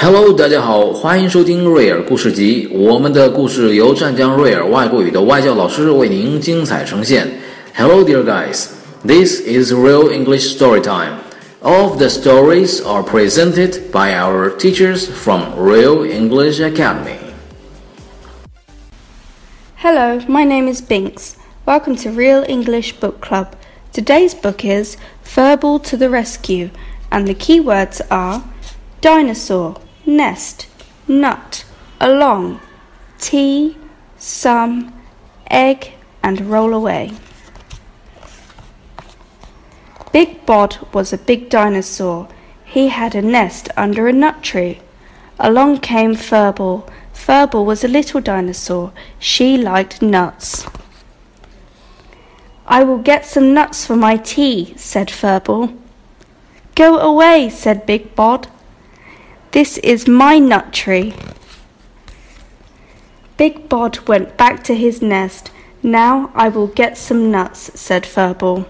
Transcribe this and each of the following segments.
Hello，大家好，欢迎收听瑞尔故事集。我们的故事由湛江瑞尔外国语的外教老师为您精彩呈现。Hello, dear guys. This is Real English Story Time. All of the stories are presented by our teachers from Real English Academy. Hello, my name is Binks. Welcome to Real English Book Club. Today's book is Furball to the Rescue, and the key words are dinosaur, nest, nut, along, tea, some, egg, and roll away. Big Bod was a big dinosaur. He had a nest under a nut tree. Along came Furball. Furball was a little dinosaur. She liked nuts. I will get some nuts for my tea, said Furball. Go away, said Big Bod. This is my nut tree. Big Bod went back to his nest. Now I will get some nuts, said Furball.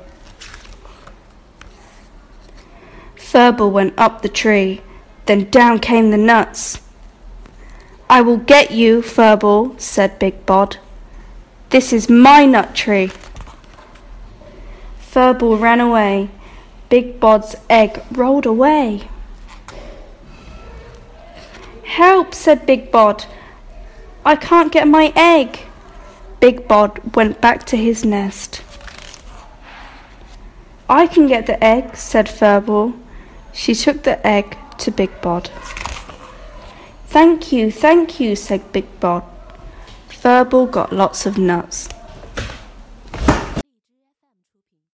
Furball went up the tree. Then down came the nuts. I will get you, Furball, said Big Bod. This is my nut tree. Furball ran away. Big Bod's egg rolled away. Help, said Big Bod. I can't get my egg. Big Bod went back to his nest. I can get the egg, said Furball. She took the egg to Big Bod. Thank you, thank you, said Big Bod. Furball got lots of nuts.